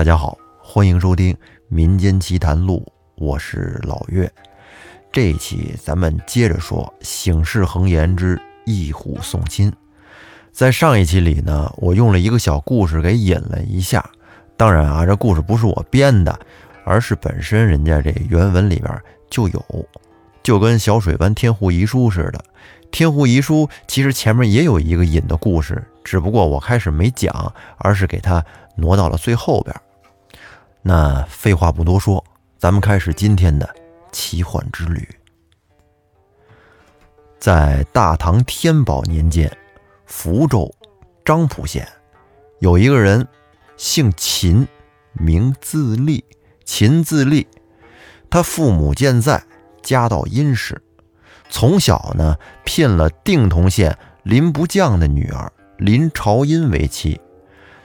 大家好，欢迎收听《民间奇谈录》，我是老岳。这一期咱们接着说《醒世恒言之一虎送亲》。在上一期里呢，我用了一个小故事给引了一下。当然啊，这故事不是我编的，而是本身人家这原文里边就有，就跟小水湾天户遗书似的。天户遗书其实前面也有一个引的故事，只不过我开始没讲，而是给它挪到了最后边。那废话不多说，咱们开始今天的奇幻之旅。在大唐天宝年间，福州漳浦县有一个人，姓秦，名自立，秦自立。他父母健在，家道殷实。从小呢，聘了定同县林不将的女儿林朝英为妻，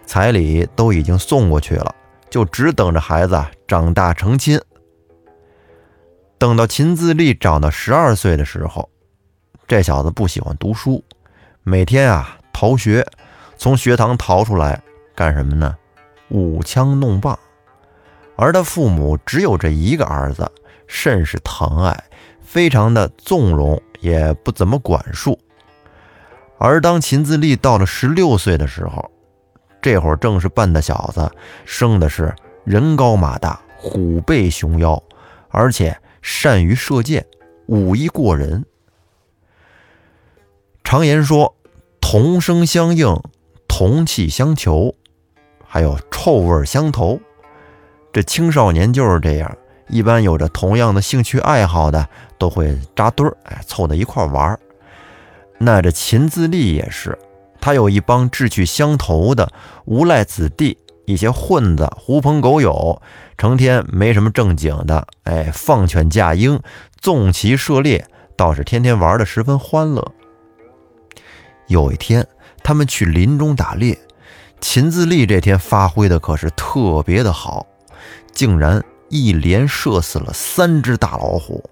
彩礼都已经送过去了，就只等着孩子长大成亲。等到秦自立长到十二岁的时候，这小子不喜欢读书，每天啊逃学，从学堂逃出来干什么呢？舞枪弄棒。而他父母只有这一个儿子，甚是疼爱。非常的纵容，也不怎么管束。而当秦自立到了十六岁的时候，这会儿正是半大小子，生的是人高马大、虎背熊腰，而且善于射箭，武艺过人。常言说，同声相应，同气相求，还有臭味相投。这青少年就是这样。一般有着同样的兴趣爱好的都会扎堆儿，哎，凑在一块玩儿。那这秦自立也是，他有一帮志趣相投的无赖子弟，一些混子、狐朋狗友，成天没什么正经的，哎，放犬驾鹰、纵骑射猎，倒是天天玩的十分欢乐。有一天，他们去林中打猎，秦自立这天发挥的可是特别的好，竟然。一连射死了三只大老虎，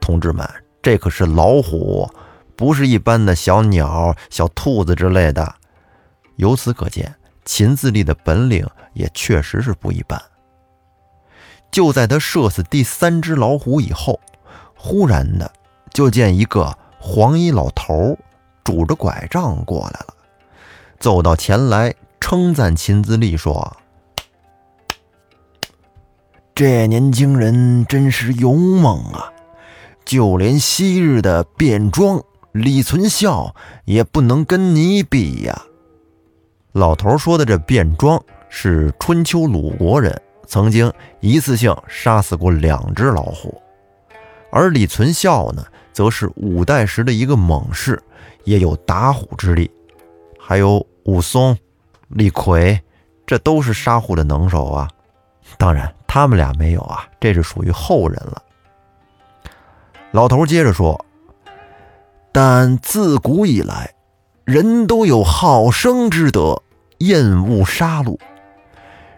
同志们，这可是老虎，不是一般的小鸟、小兔子之类的。由此可见，秦自立的本领也确实是不一般。就在他射死第三只老虎以后，忽然的就见一个黄衣老头拄着拐杖过来了，走到前来称赞秦自立说。这年轻人真是勇猛啊！就连昔日的卞庄李存孝也不能跟你比呀。老头说的这卞庄是春秋鲁国人，曾经一次性杀死过两只老虎；而李存孝呢，则是五代时的一个猛士，也有打虎之力。还有武松、李逵，这都是杀虎的能手啊。当然。他们俩没有啊，这是属于后人了。老头接着说：“但自古以来，人都有好生之德，厌恶杀戮。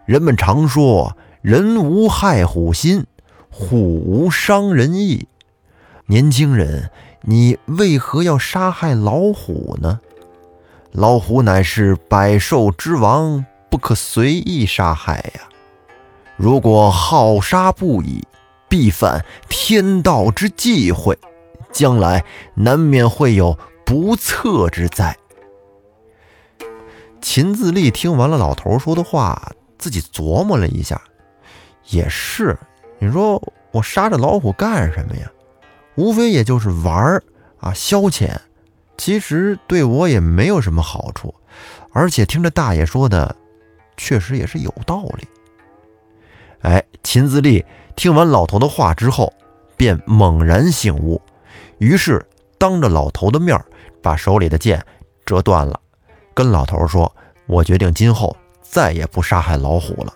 人们常说‘人无害虎心，虎无伤人意’。年轻人，你为何要杀害老虎呢？老虎乃是百兽之王，不可随意杀害呀。”如果好杀不已，必犯天道之忌讳，将来难免会有不测之灾。秦自立听完了老头说的话，自己琢磨了一下，也是，你说我杀这老虎干什么呀？无非也就是玩儿啊，消遣，其实对我也没有什么好处。而且听着大爷说的，确实也是有道理。哎，秦自立听完老头的话之后，便猛然醒悟，于是当着老头的面把手里的剑折断了，跟老头说：“我决定今后再也不杀害老虎了。”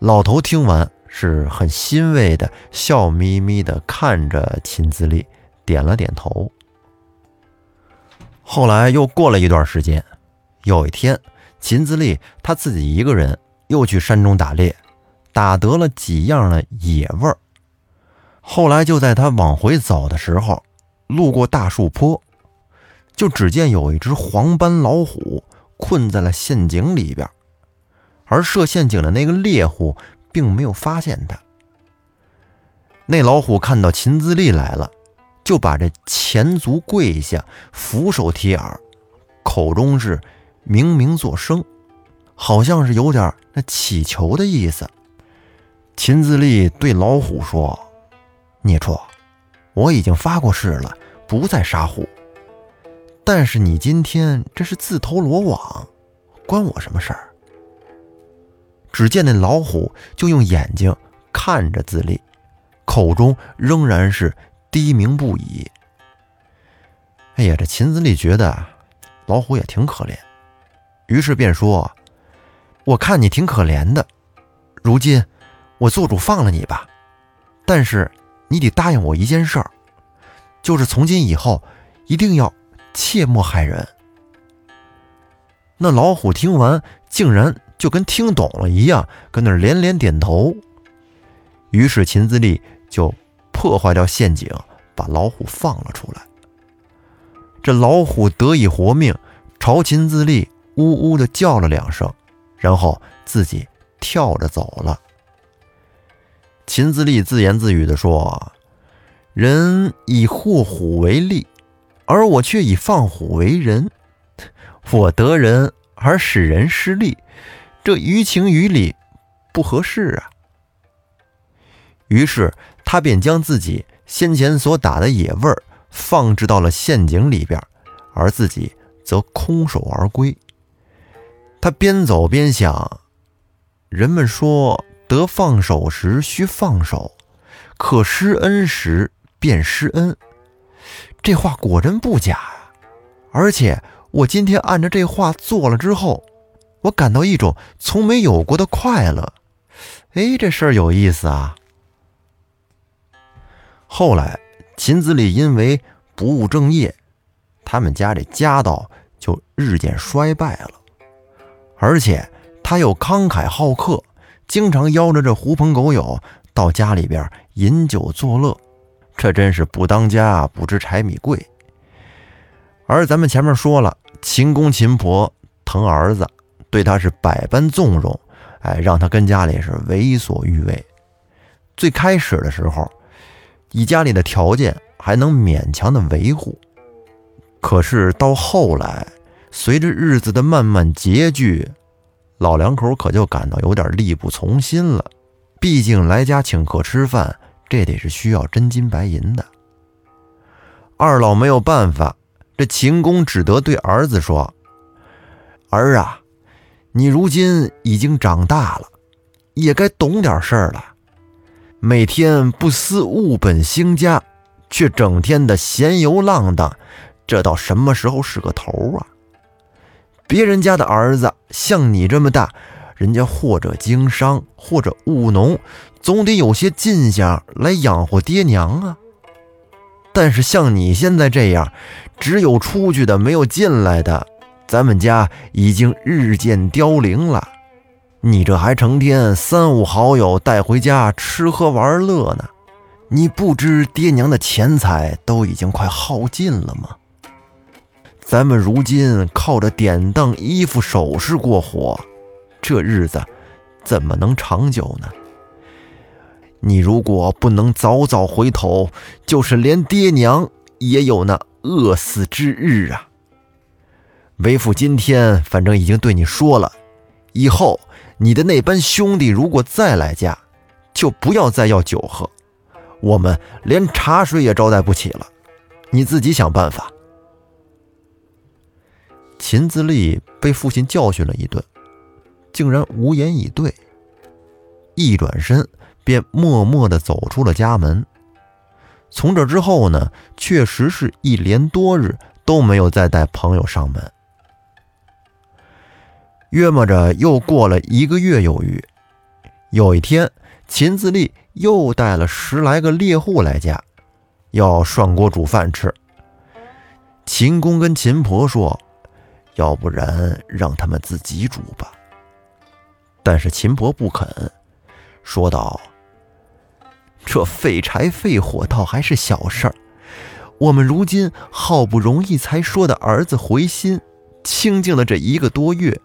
老头听完是很欣慰的，笑眯眯的看着秦自立，点了点头。后来又过了一段时间，有一天，秦自立他自己一个人又去山中打猎。打得了几样的野味儿，后来就在他往回走的时候，路过大树坡，就只见有一只黄斑老虎困在了陷阱里边，而设陷阱的那个猎户并没有发现他。那老虎看到秦自立来了，就把这前足跪下，俯首贴耳，口中是明明作声，好像是有点那乞求的意思。秦自立对老虎说：“孽畜，我已经发过誓了，不再杀虎。但是你今天这是自投罗网，关我什么事儿？”只见那老虎就用眼睛看着自立，口中仍然是低鸣不已。哎呀，这秦自立觉得老虎也挺可怜，于是便说：“我看你挺可怜的，如今……”我做主放了你吧，但是你得答应我一件事儿，就是从今以后一定要切莫害人。那老虎听完，竟然就跟听懂了一样，跟那连连点头。于是秦自立就破坏掉陷阱，把老虎放了出来。这老虎得以活命，朝秦自立呜呜的叫了两声，然后自己跳着走了。秦自立自言自语地说：“人以护虎为利，而我却以放虎为人。我得人而使人失利，这于情于理不合适啊。”于是他便将自己先前所打的野味儿放置到了陷阱里边，而自己则空手而归。他边走边想：人们说。得放手时须放手，可施恩时便施恩。这话果真不假呀！而且我今天按照这话做了之后，我感到一种从没有过的快乐。哎，这事儿有意思啊！后来秦子立因为不务正业，他们家这家道就日渐衰败了，而且他又慷慨好客。经常邀着这狐朋狗友到家里边饮酒作乐，这真是不当家不知柴米贵。而咱们前面说了，秦公秦婆疼儿子，对他是百般纵容，哎，让他跟家里是为所欲为。最开始的时候，以家里的条件还能勉强的维护，可是到后来，随着日子的慢慢拮据。老两口可就感到有点力不从心了，毕竟来家请客吃饭，这得是需要真金白银的。二老没有办法，这秦公只得对儿子说：“儿啊，你如今已经长大了，也该懂点事儿了。每天不思物本兴家，却整天的闲游浪荡，这到什么时候是个头啊？”别人家的儿子像你这么大，人家或者经商，或者务农，总得有些进项来养活爹娘啊。但是像你现在这样，只有出去的，没有进来的，咱们家已经日渐凋零了。你这还成天三五好友带回家吃喝玩乐呢，你不知爹娘的钱财都已经快耗尽了吗？咱们如今靠着典当、衣服、首饰过活，这日子怎么能长久呢？你如果不能早早回头，就是连爹娘也有那饿死之日啊！为父今天反正已经对你说了，以后你的那班兄弟如果再来家，就不要再要酒喝，我们连茶水也招待不起了，你自己想办法。秦自立被父亲教训了一顿，竟然无言以对，一转身便默默地走出了家门。从这之后呢，确实是一连多日都没有再带朋友上门。约摸着又过了一个月有余，有一天，秦自立又带了十来个猎户来家，要涮锅煮饭吃。秦公跟秦婆说。要不然让他们自己煮吧。但是秦伯不肯，说道：“这废柴废火倒还是小事儿，我们如今好不容易才说的儿子回心，清静了这一个多月，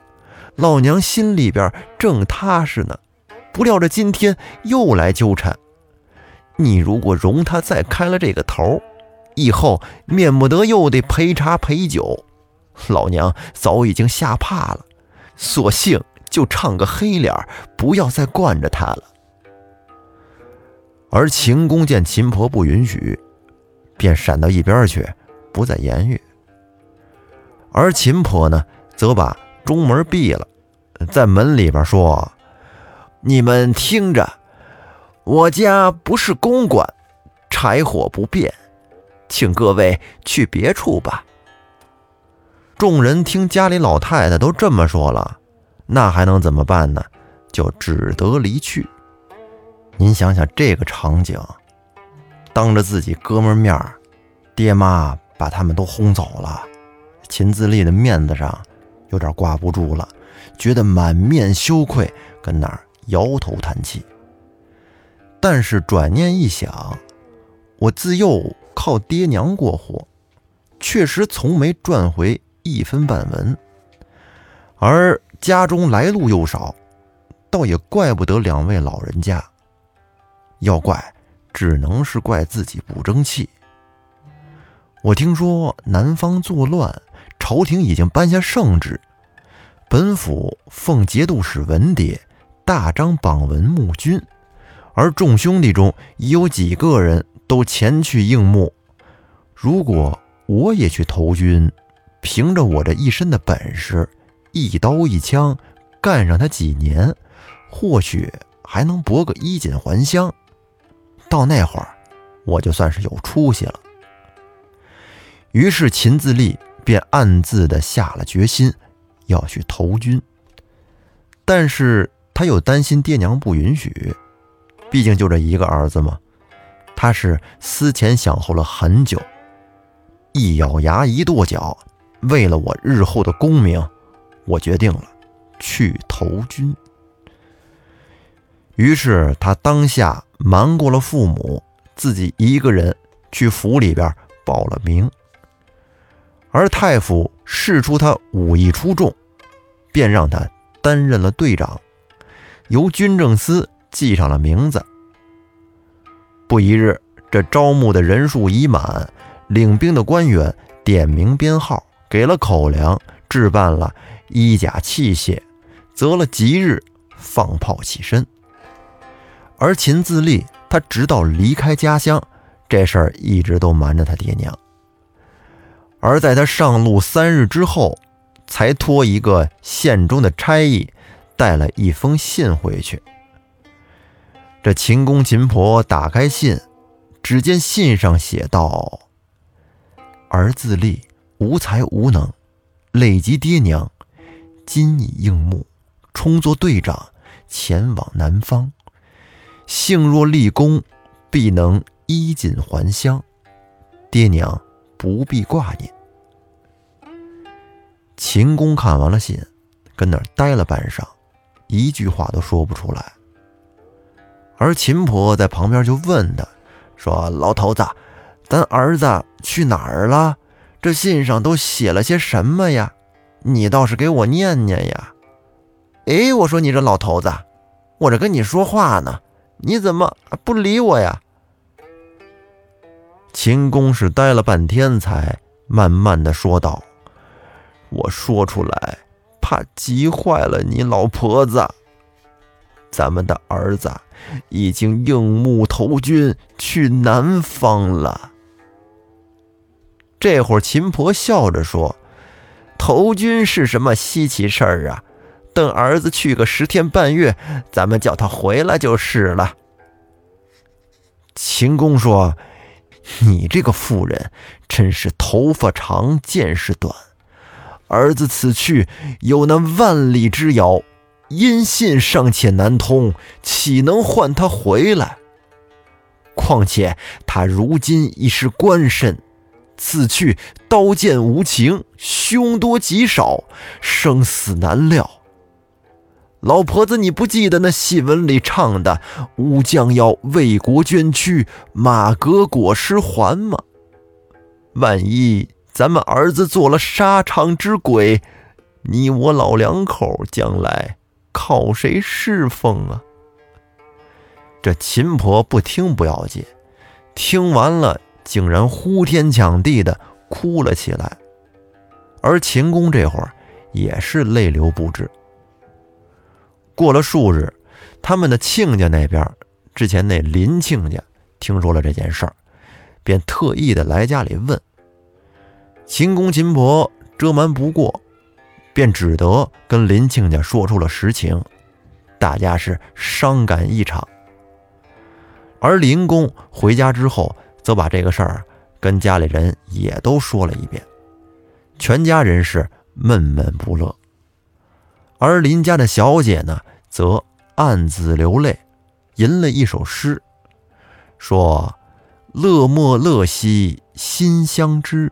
老娘心里边正踏实呢，不料这今天又来纠缠。你如果容他再开了这个头，以后免不得又得陪茶陪酒。老娘早已经吓怕了，索性就唱个黑脸，不要再惯着他了。而秦公见秦婆不允许，便闪到一边去，不再言语。而秦婆呢，则把中门闭了，在门里边说：“你们听着，我家不是公馆，柴火不便，请各位去别处吧。”众人听家里老太太都这么说了，那还能怎么办呢？就只得离去。您想想这个场景，当着自己哥们面爹妈把他们都轰走了。秦自立的面子上有点挂不住了，觉得满面羞愧，跟那儿摇头叹气。但是转念一想，我自幼靠爹娘过活，确实从没赚回一分半文，而家中来路又少，倒也怪不得两位老人家。要怪，只能是怪自己不争气。我听说南方作乱。朝廷已经颁下圣旨，本府奉节度使文牒，大张榜文募军，而众兄弟中已有几个人都前去应募。如果我也去投军，凭着我这一身的本事，一刀一枪干上他几年，或许还能博个衣锦还乡。到那会儿，我就算是有出息了。于是秦自立。便暗自的下了决心，要去投军。但是他又担心爹娘不允许，毕竟就这一个儿子嘛。他是思前想后了很久，一咬牙一跺脚，为了我日后的功名，我决定了去投军。于是他当下瞒过了父母，自己一个人去府里边报了名。而太傅试出他武艺出众，便让他担任了队长，由军政司记上了名字。不一日，这招募的人数已满，领兵的官员点名编号，给了口粮，置办了衣甲器械，择了吉日放炮起身。而秦自立，他直到离开家乡，这事儿一直都瞒着他爹娘。而在他上路三日之后，才托一个县中的差役带了一封信回去。这秦公秦婆打开信，只见信上写道：“儿自立，无才无能，累及爹娘，今已应募，充作队长，前往南方。幸若立功，必能衣锦还乡。爹娘。”不必挂念。秦公看完了信，跟那儿呆了半晌，一句话都说不出来。而秦婆在旁边就问他，说：“老头子，咱儿子去哪儿了？这信上都写了些什么呀？你倒是给我念念呀！”哎，我说你这老头子，我这跟你说话呢，你怎么不理我呀？秦公是呆了半天，才慢慢的说道：“我说出来，怕急坏了你老婆子。咱们的儿子已经应募投军去南方了。”这会儿，秦婆笑着说：“投军是什么稀奇事儿啊？等儿子去个十天半月，咱们叫他回来就是了。”秦公说。你这个妇人，真是头发长见识短。儿子此去有那万里之遥，音信尚且难通，岂能唤他回来？况且他如今已是官身，此去刀剑无情，凶多吉少，生死难料。老婆子，你不记得那戏文里唱的“武将要为国捐躯，马革裹尸还”吗？万一咱们儿子做了沙场之鬼，你我老两口将来靠谁侍奉啊？”这秦婆不听不要紧，听完了竟然呼天抢地的哭了起来，而秦公这会儿也是泪流不止。过了数日，他们的亲家那边，之前那林亲家听说了这件事儿，便特意的来家里问。秦公秦婆遮瞒不过，便只得跟林亲家说出了实情，大家是伤感异常。而林公回家之后，则把这个事儿跟家里人也都说了一遍，全家人是闷闷不乐。而林家的小姐呢，则暗自流泪，吟了一首诗，说：“乐莫乐兮心相知，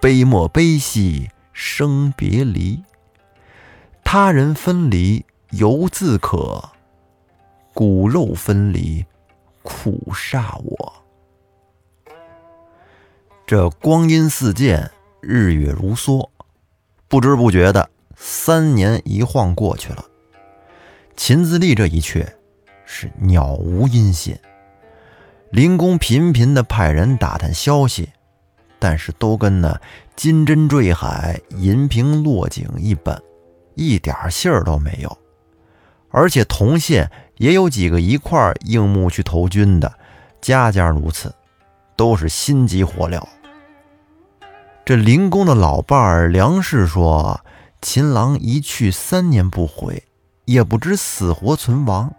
悲莫悲兮生别离。他人分离犹自可，骨肉分离。”苦煞我！这光阴似箭，日月如梭，不知不觉的三年一晃过去了。秦自立这一去，是鸟无音信。林公频频的派人打探消息，但是都跟那金针坠海、银瓶落井一般，一点信儿都没有。而且同县。也有几个一块应募去投军的，家家如此，都是心急火燎。这林公的老伴儿梁氏说：“秦郎一去三年不回，也不知死活存亡。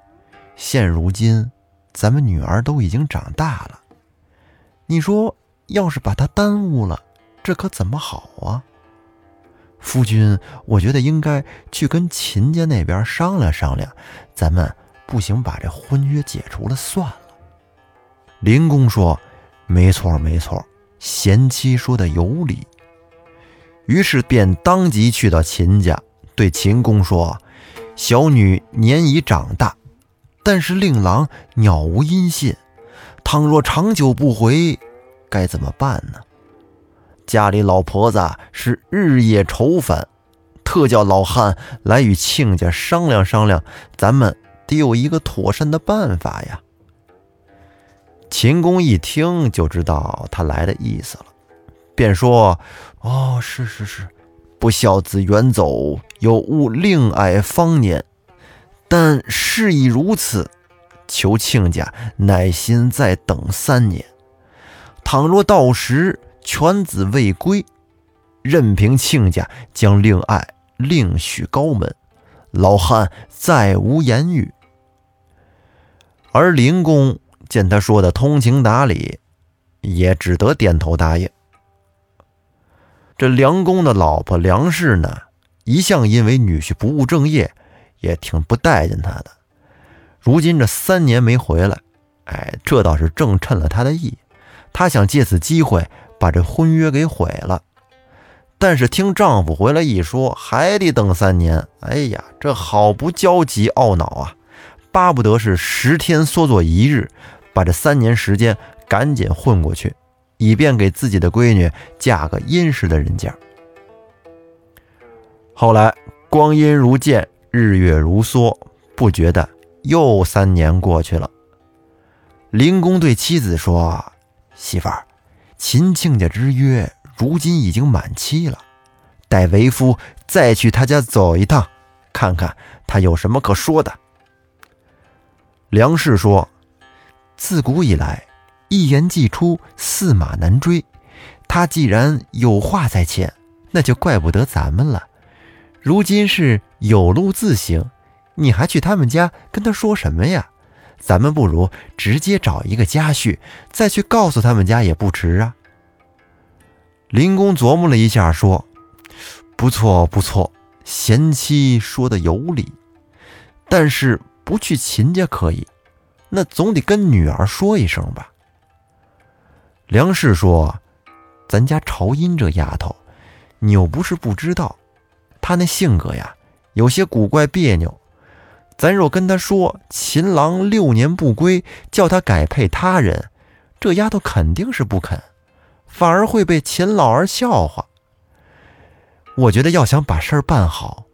现如今，咱们女儿都已经长大了，你说要是把他耽误了，这可怎么好啊？”夫君，我觉得应该去跟秦家那边商量商量，咱们。不行，把这婚约解除了算了。林公说：“没错，没错，贤妻说的有理。”于是便当即去到秦家，对秦公说：“小女年已长大，但是令郎鸟无音信，倘若长久不回，该怎么办呢？家里老婆子是日夜愁烦，特叫老汉来与亲家商量商量，咱们。”得有一个妥善的办法呀！秦公一听就知道他来的意思了，便说：“哦，是是是，不孝子远走，有误令爱芳年。但事已如此，求亲家耐心再等三年。倘若到时犬子未归，任凭亲家将令爱另许高门。老汉再无言语。”而林公见他说的通情达理，也只得点头答应。这梁公的老婆梁氏呢，一向因为女婿不务正业，也挺不待见他的。如今这三年没回来，哎，这倒是正趁了他的意。他想借此机会把这婚约给毁了。但是听丈夫回来一说，还得等三年，哎呀，这好不焦急懊恼啊！巴不得是十天缩作一日，把这三年时间赶紧混过去，以便给自己的闺女嫁个殷实的人家。后来光阴如箭，日月如梭，不觉得又三年过去了。林公对妻子说：“媳妇儿，秦亲家之约如今已经满期了，待为夫再去他家走一趟，看看他有什么可说的。”梁氏说：“自古以来，一言既出，驷马难追。他既然有话在前，那就怪不得咱们了。如今是有路自行，你还去他们家跟他说什么呀？咱们不如直接找一个家婿，再去告诉他们家也不迟啊。”林公琢磨了一下，说：“不错，不错，贤妻说的有理，但是……”不去秦家可以，那总得跟女儿说一声吧。梁氏说：“咱家朝音这丫头，你又不是不知道，她那性格呀，有些古怪别扭。咱若跟她说秦郎六年不归，叫她改配他人，这丫头肯定是不肯，反而会被秦老儿笑话。我觉得要想把事儿办好，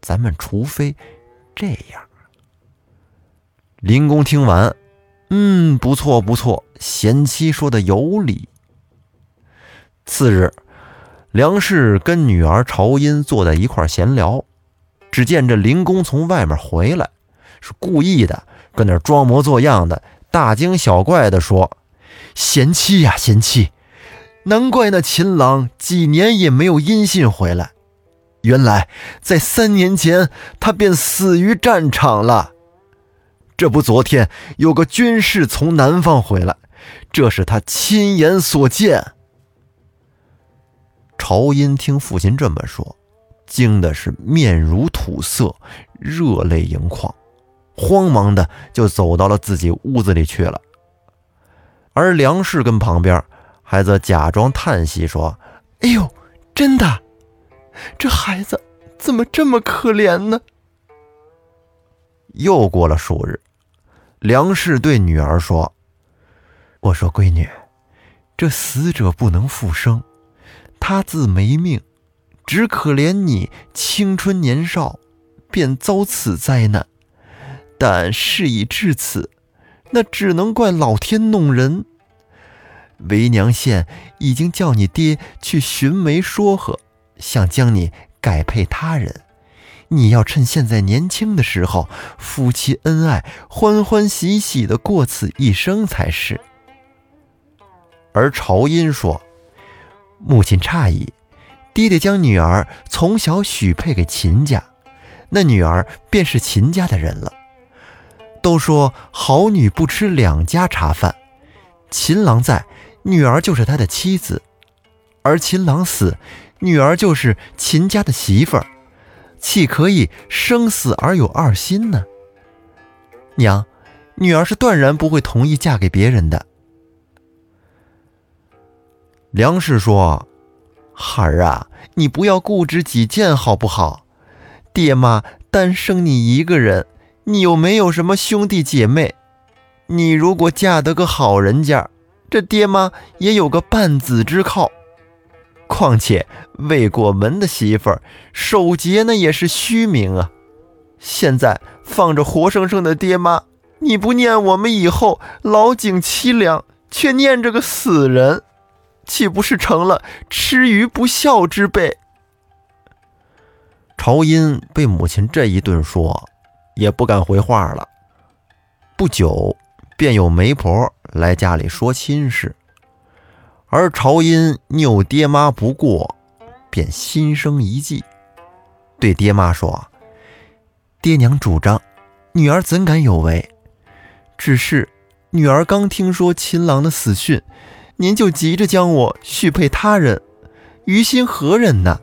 咱们除非这样。林公听完，嗯，不错不错，贤妻说的有理。次日，梁氏跟女儿朝音坐在一块闲聊，只见这林公从外面回来，是故意的，跟那装模作样的，大惊小怪的说：“贤妻呀，贤妻，难怪那秦郎几年也没有音信回来，原来在三年前他便死于战场了。”这不，昨天有个军士从南方回来，这是他亲眼所见。朝音听父亲这么说，惊的是面如土色，热泪盈眶，慌忙的就走到了自己屋子里去了。而梁氏跟旁边还在假装叹息说：“哎呦，真的，这孩子怎么这么可怜呢？”又过了数日。梁氏对女儿说：“我说闺女，这死者不能复生，他自没命，只可怜你青春年少，便遭此灾难。但事已至此，那只能怪老天弄人。为娘现已经叫你爹去寻媒说和，想将你改配他人。”你要趁现在年轻的时候，夫妻恩爱，欢欢喜喜的过此一生才是。而朝音说：“母亲诧异，爹爹将女儿从小许配给秦家，那女儿便是秦家的人了。都说好女不吃两家茶饭，秦郎在，女儿就是他的妻子；而秦郎死，女儿就是秦家的媳妇儿。”岂可以生死而有二心呢？娘，女儿是断然不会同意嫁给别人的。梁氏说：“孩儿啊，你不要固执己见，好不好？爹妈单生你一个人，你又没有什么兄弟姐妹。你如果嫁得个好人家，这爹妈也有个半子之靠。”况且未过门的媳妇儿守节那也是虚名啊！现在放着活生生的爹妈，你不念我们以后老景凄凉，却念着个死人，岂不是成了吃鱼不孝之辈？朝音被母亲这一顿说，也不敢回话了。不久，便有媒婆来家里说亲事。而朝音拗爹妈不过，便心生一计，对爹妈说：“爹娘主张，女儿怎敢有违？只是女儿刚听说秦郎的死讯，您就急着将我许配他人，于心何忍呢？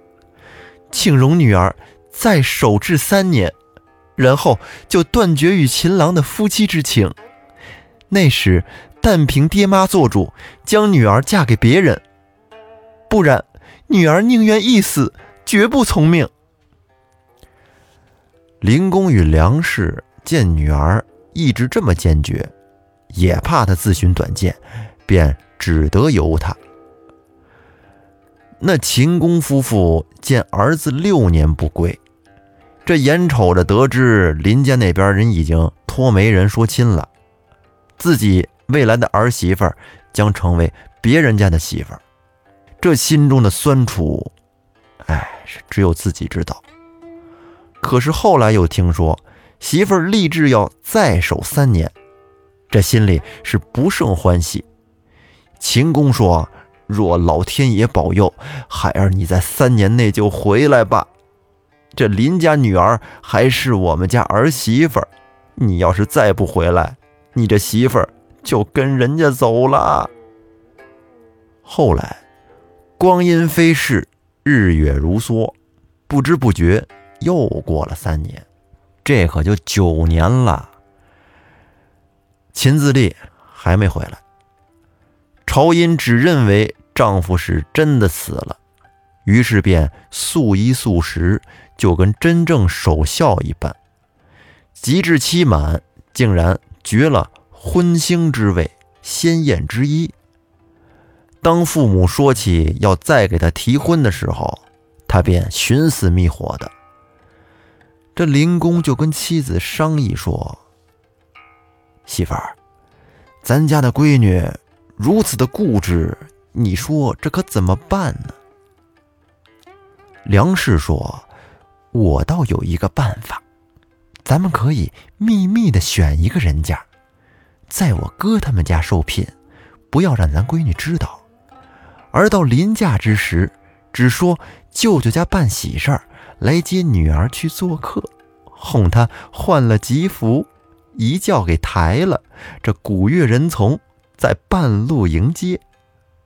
请容女儿再守制三年，然后就断绝与秦郎的夫妻之情。那时。”但凭爹妈做主，将女儿嫁给别人，不然女儿宁愿一死，绝不从命。林公与梁氏见女儿一直这么坚决，也怕她自寻短见，便只得由她。那秦公夫妇见儿子六年不归，这眼瞅着得知林家那边人已经托媒人说亲了，自己。未来的儿媳妇儿将成为别人家的媳妇儿，这心中的酸楚，哎，是只有自己知道。可是后来又听说媳妇儿立志要再守三年，这心里是不胜欢喜。秦公说：“若老天爷保佑，孩儿你在三年内就回来吧。这林家女儿还是我们家儿媳妇儿，你要是再不回来，你这媳妇儿……”就跟人家走了。后来，光阴飞逝，日月如梭，不知不觉又过了三年，这可就九年了。秦自立还没回来，朝音只认为丈夫是真的死了，于是便素衣素食，就跟真正守孝一般。及至期满，竟然绝了。婚兴之位，先验之一。当父母说起要再给他提婚的时候，他他便寻死觅活的。这林公就跟妻子商议说：“媳妇儿，咱家的闺女如此的固执，你说这可怎么办呢？”梁氏说：“我倒有一个办法，咱们可以秘密的选一个人家，在我哥他们家受聘，不要让咱闺女知道。而到临嫁之时，只说舅舅家办喜事儿。”来接女儿去做客，哄她换了吉服，一轿给抬了。这古月人从在半路迎接，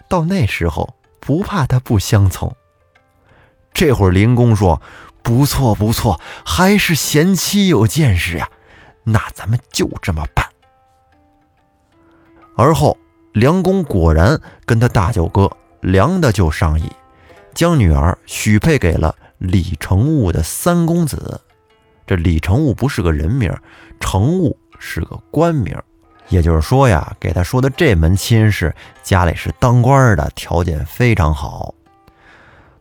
到那时候不怕他不相从。这会儿林公说：“不错不错，还是贤妻有见识呀。”那咱们就这么办。而后梁公果然跟他大舅哥梁大舅商议，将女儿许配给了。李成悟的三公子，这李成悟不是个人名，成悟是个官名，也就是说呀，给他说的这门亲事，家里是当官的，条件非常好。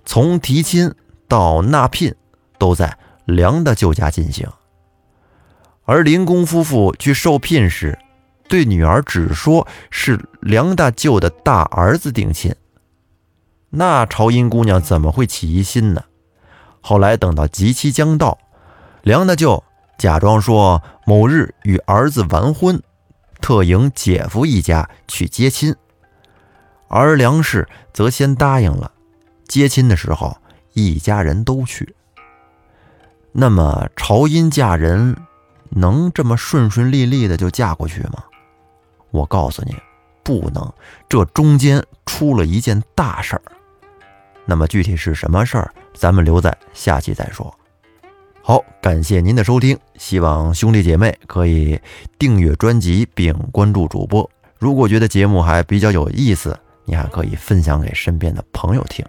从提亲到纳聘，都在梁大舅家进行。而林公夫妇去受聘时，对女儿只说是梁大舅的大儿子定亲，那朝音姑娘怎么会起疑心呢？后来等到吉期将到，梁大舅假装说某日与儿子完婚，特迎姐夫一家去接亲，而梁氏则先答应了。接亲的时候，一家人都去。那么朝音嫁人能这么顺顺利利的就嫁过去吗？我告诉你，不能，这中间出了一件大事儿。那么具体是什么事儿，咱们留在下期再说。好，感谢您的收听，希望兄弟姐妹可以订阅专辑并关注主播。如果觉得节目还比较有意思，你还可以分享给身边的朋友听。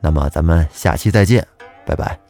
那么咱们下期再见，拜拜。